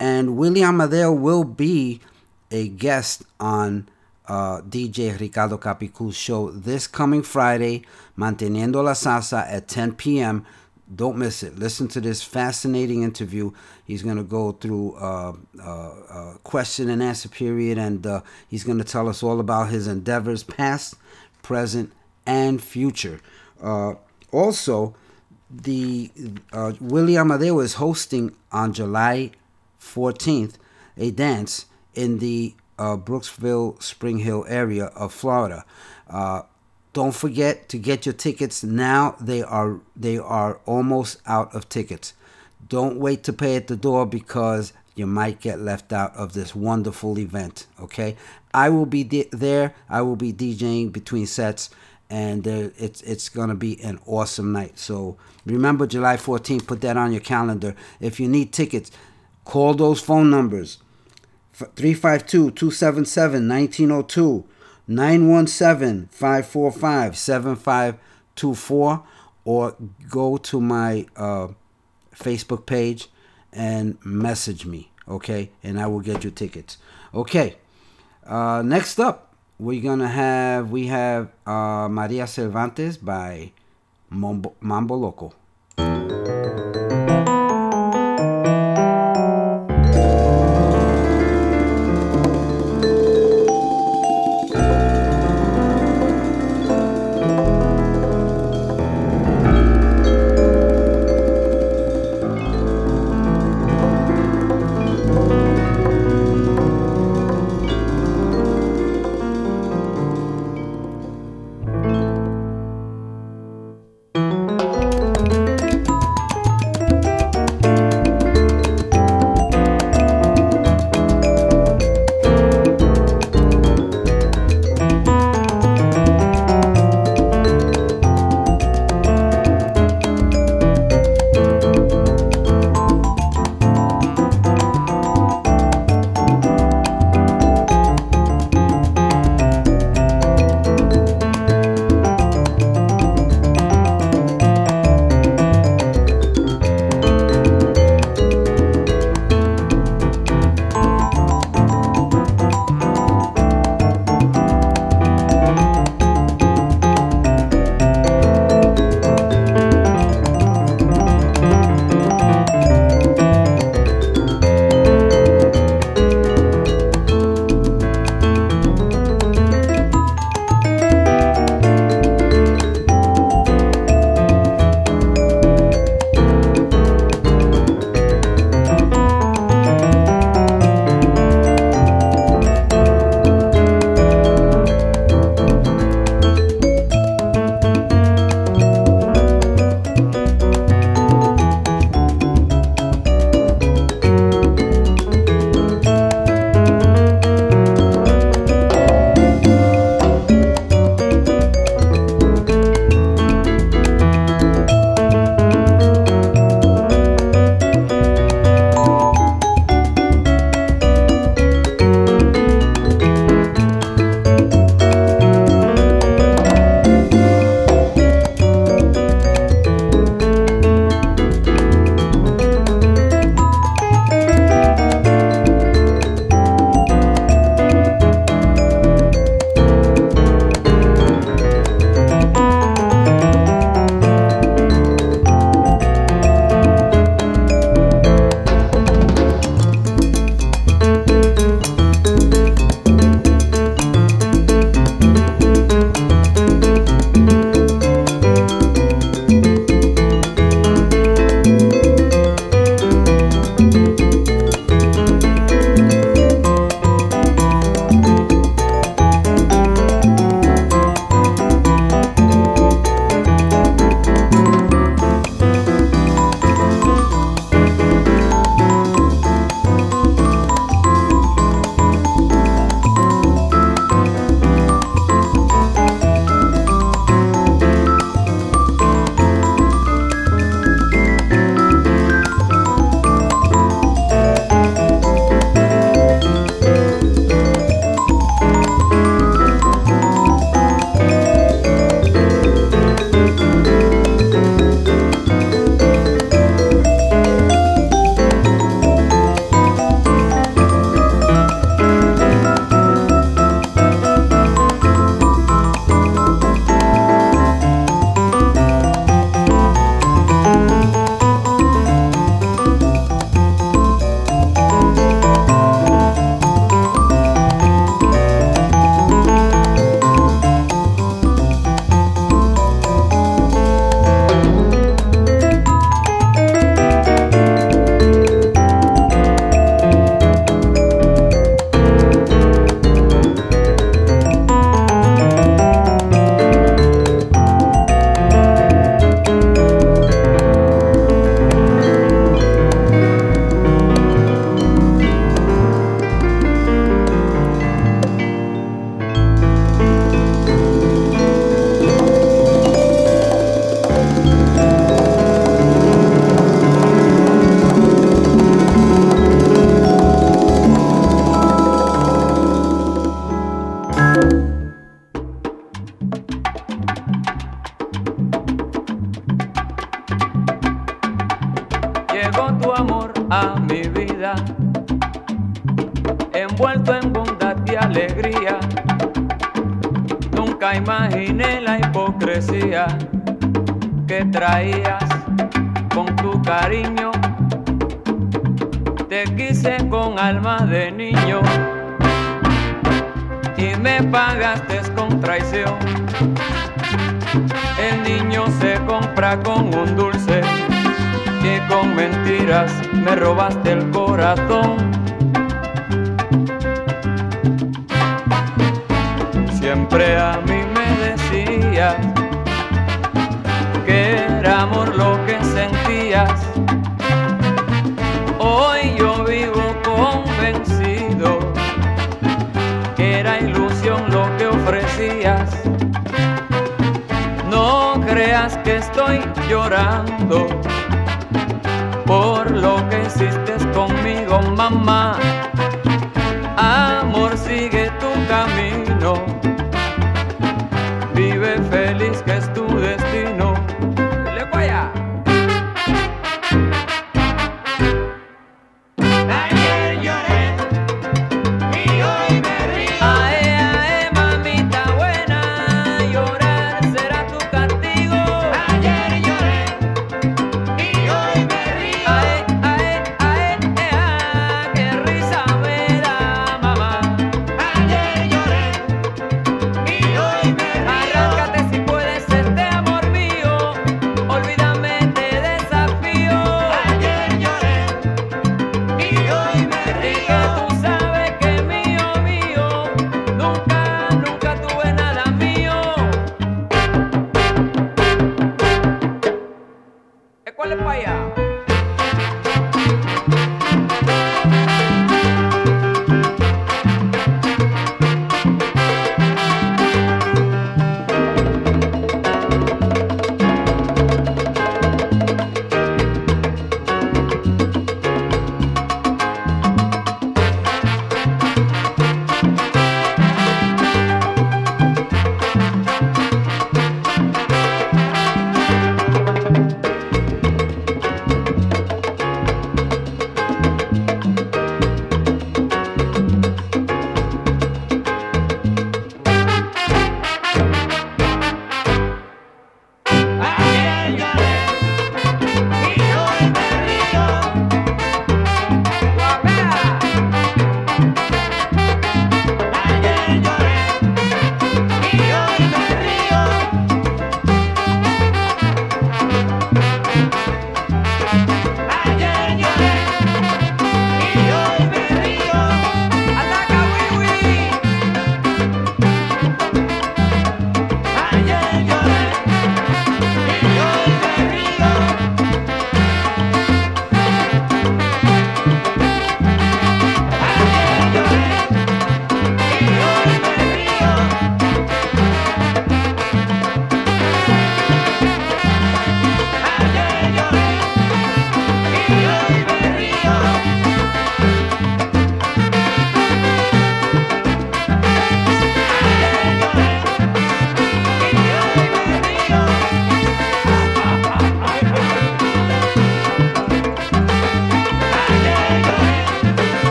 And Willie Amadeo will be a guest on uh, DJ Ricardo Capicu's show this coming Friday, Manteniendo la Salsa at 10 p.m. Don't miss it. Listen to this fascinating interview. He's going to go through uh, uh, question and answer period, and uh, he's going to tell us all about his endeavors, past, present, and future. Uh, also, the uh, Willie Amadeo is hosting on July 14th a dance in the uh, Brooksville Spring Hill area of Florida. Uh, don't forget to get your tickets now. They are they are almost out of tickets. Don't wait to pay at the door because you might get left out of this wonderful event. Okay, I will be di- there. I will be DJing between sets, and uh, it's it's gonna be an awesome night. So remember July 14th. Put that on your calendar. If you need tickets, call those phone numbers 352 277 1902, 917 545 7524, or go to my uh, Facebook page and message me, okay? And I will get you tickets. Okay, uh, next up, we're gonna have we have uh, Maria Cervantes by Mambo, Mambo Loco. Con un dulce y con mentiras me robaste el corazón. Llorando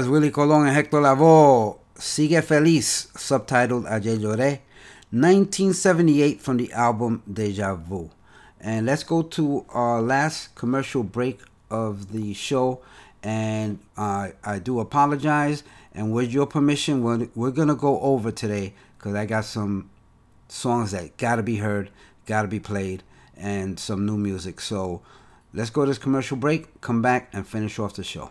That Willie Colon and Hector Lavoe, Sigue Feliz, subtitled Ayer Lloré, 1978 from the album Deja Vu. And let's go to our last commercial break of the show. And uh, I do apologize. And with your permission, we're, we're going to go over today because I got some songs that got to be heard, got to be played, and some new music. So let's go to this commercial break, come back, and finish off the show.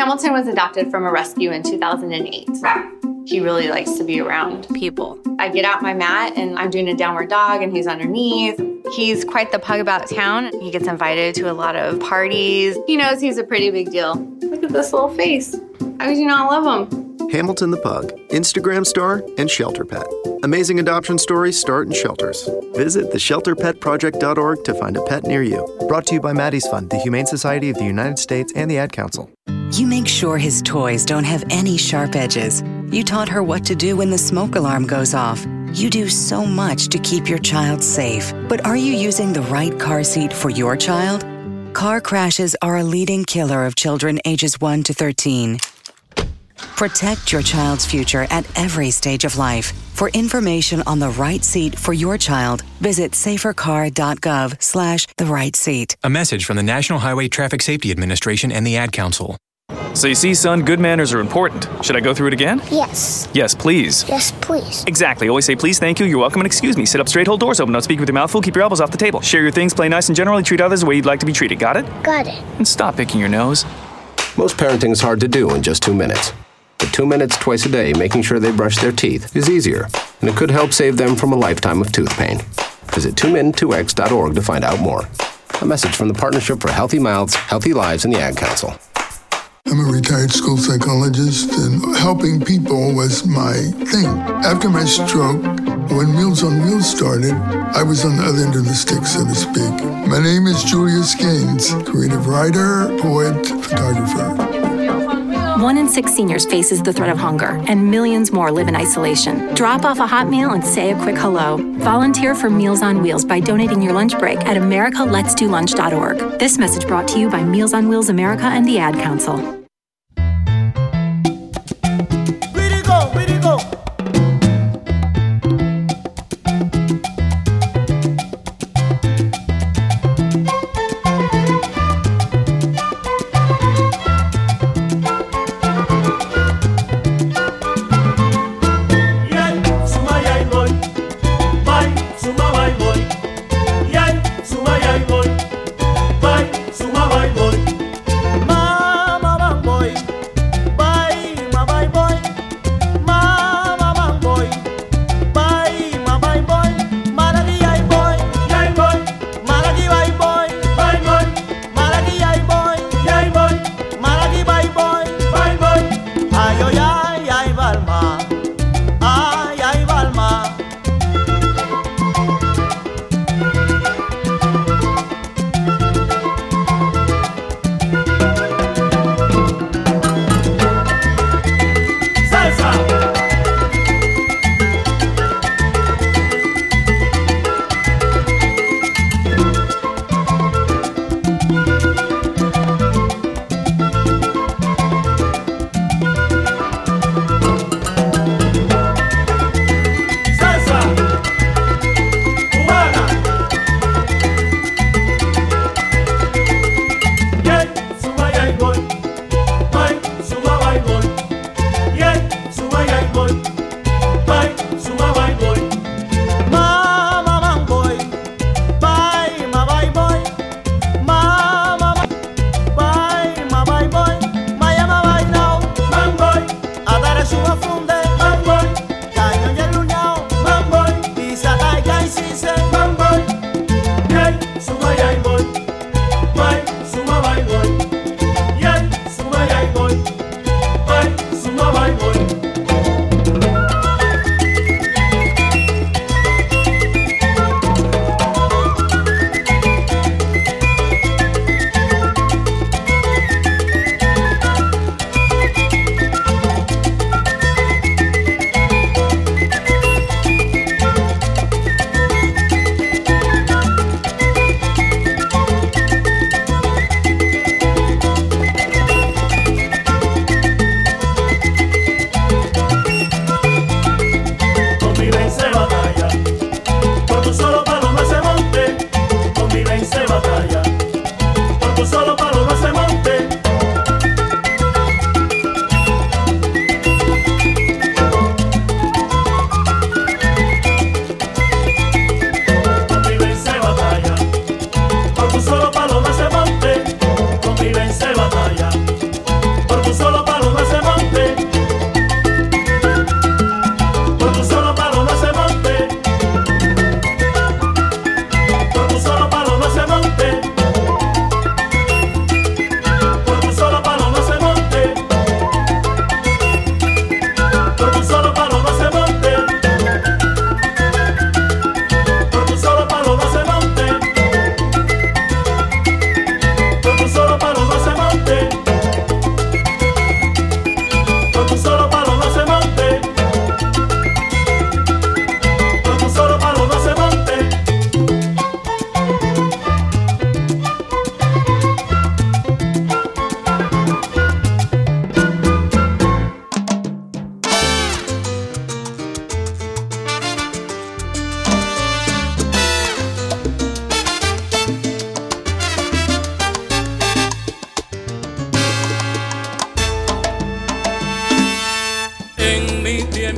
Hamilton was adopted from a rescue in 2008. He really likes to be around people. I get out my mat and I'm doing a downward dog and he's underneath. He's quite the pug about town. He gets invited to a lot of parties. He knows he's a pretty big deal. Look at this little face. How could you not love him? Hamilton the Pug, Instagram star, and shelter pet. Amazing adoption stories start in shelters. Visit theshelterpetproject.org to find a pet near you. Brought to you by Maddie's Fund, the Humane Society of the United States, and the Ad Council. You make sure his toys don't have any sharp edges. You taught her what to do when the smoke alarm goes off. You do so much to keep your child safe. But are you using the right car seat for your child? Car crashes are a leading killer of children ages 1 to 13. Protect your child's future at every stage of life. For information on the right seat for your child, visit safercar.gov slash the right seat. A message from the National Highway Traffic Safety Administration and the Ad Council. So you see, son, good manners are important. Should I go through it again? Yes. Yes, please. Yes, please. Exactly. Always say please, thank you, you're welcome, and excuse me. Sit up straight, hold doors open, don't speak with your mouth full, keep your elbows off the table. Share your things, play nice, and generally treat others the way you'd like to be treated. Got it? Got it. And stop picking your nose. Most parenting is hard to do in just two minutes. But two minutes twice a day making sure they brush their teeth is easier, and it could help save them from a lifetime of tooth pain. Visit 2min2x.org to find out more. A message from the Partnership for Healthy Mouths, Healthy Lives, and the Ad Council. I'm a retired school psychologist, and helping people was my thing. After my stroke, when Meals on Wheels started, I was on the other end of the stick, so to speak. My name is Julius Gaines, creative writer, poet, photographer. One in six seniors faces the threat of hunger, and millions more live in isolation. Drop off a hot meal and say a quick hello. Volunteer for Meals on Wheels by donating your lunch break at americaletsdolunch.org. This message brought to you by Meals on Wheels America and the Ad Council.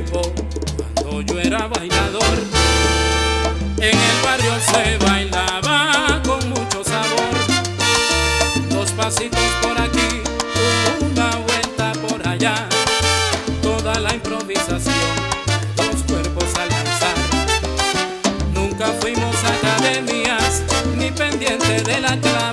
cuando yo era bailador, en el barrio se bailaba con mucho sabor. Dos pasitos por aquí, una vuelta por allá, toda la improvisación, dos cuerpos al lanzar. Nunca fuimos a academias, ni pendiente de la clave.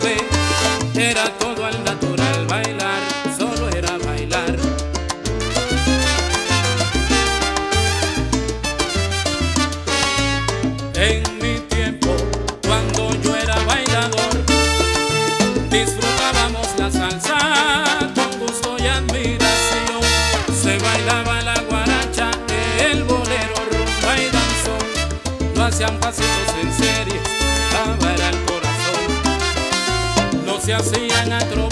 pancitos en serie, daba el corazón. No se hacían atropellar.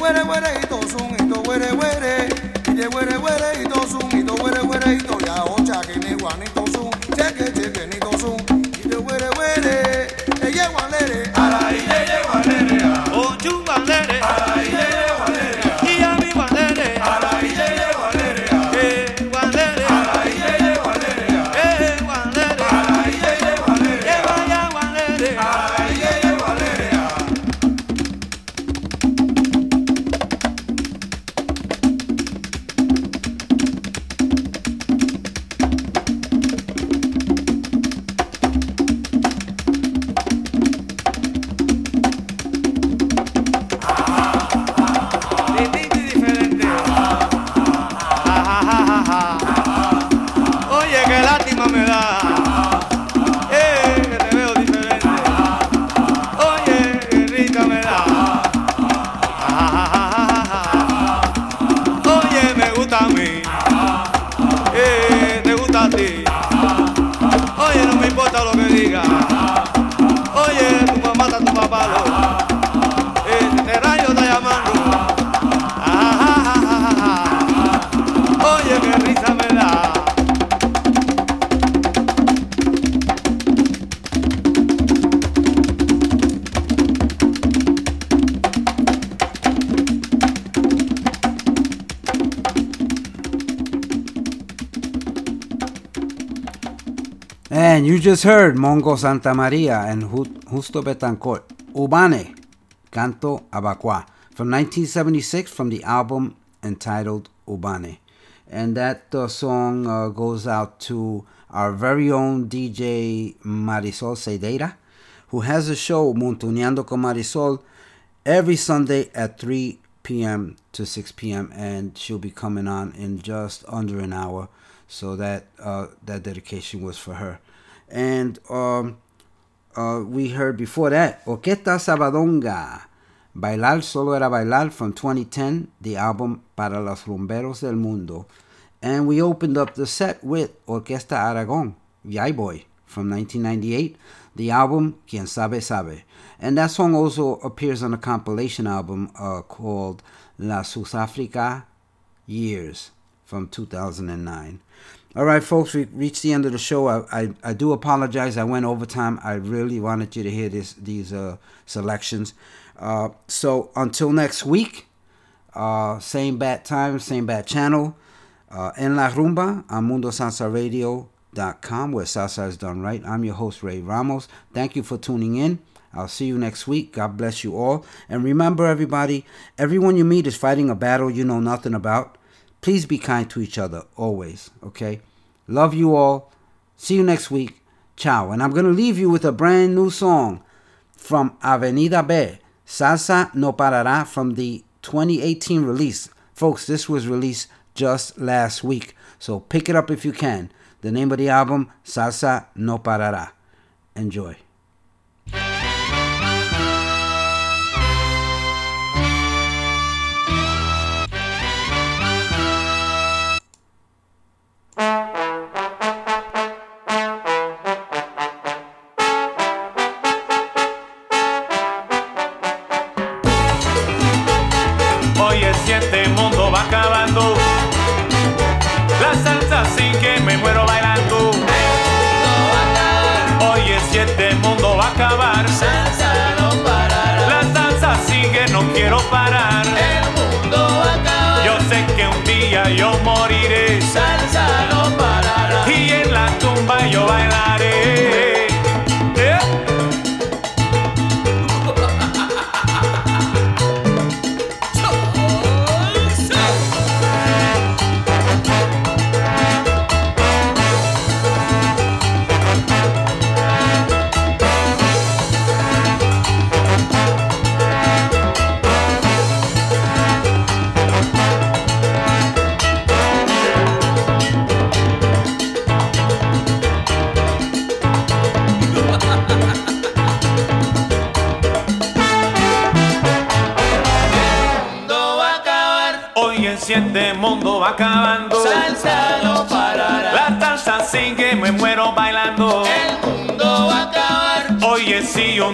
huere, huere, y tos un, y to huere, huere, y de huere, huere, y tos un, y to huere, huere, y to ya ocha, que ni guan, y tos un, cheque, cheque, ni tos un, y de huere, huere, y ye guan lere, a la y ye guan lere, o chu guan lere, a la y ye guan just heard Mongo Santamaria and Justo Betancourt, Ubane, Canto Abacua, from 1976 from the album entitled Ubane. And that uh, song uh, goes out to our very own DJ Marisol Cedeira, who has a show, Montuneando con Marisol, every Sunday at 3 p.m. to 6 p.m. And she'll be coming on in just under an hour. So that uh, that dedication was for her. And um, uh, we heard before that Orquesta Sabadonga, Bailar Solo Era Bailar from 2010, the album Para los Rumberos del Mundo. And we opened up the set with Orquesta Aragon, Yay Boy, from 1998, the album Quien Sabe Sabe. And that song also appears on a compilation album uh, called Lusafrica Years from 2009. All right, folks, we reached the end of the show. I, I, I do apologize. I went overtime. I really wanted you to hear this these uh, selections. Uh, so until next week, uh, same bad time, same bad channel. Uh, en La Rumba on MundoSalsaRadio.com, where salsa is done right. I'm your host, Ray Ramos. Thank you for tuning in. I'll see you next week. God bless you all. And remember, everybody, everyone you meet is fighting a battle you know nothing about. Please be kind to each other always, okay? Love you all. See you next week. Ciao. And I'm going to leave you with a brand new song from Avenida B, Salsa No Parará from the 2018 release. Folks, this was released just last week. So pick it up if you can. The name of the album, Salsa No Parará. Enjoy.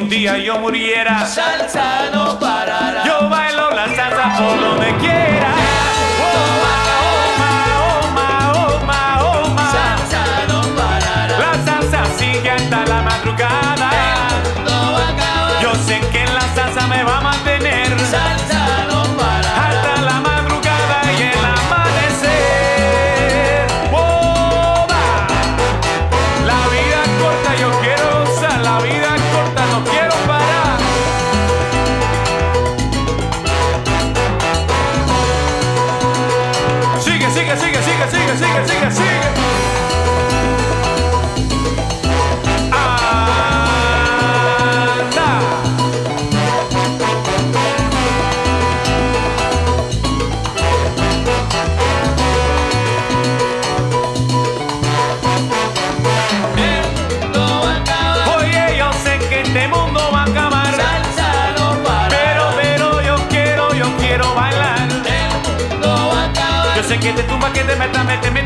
Un día yo muriera. Salsa no parará. Yo bailo la salsa por donde Let me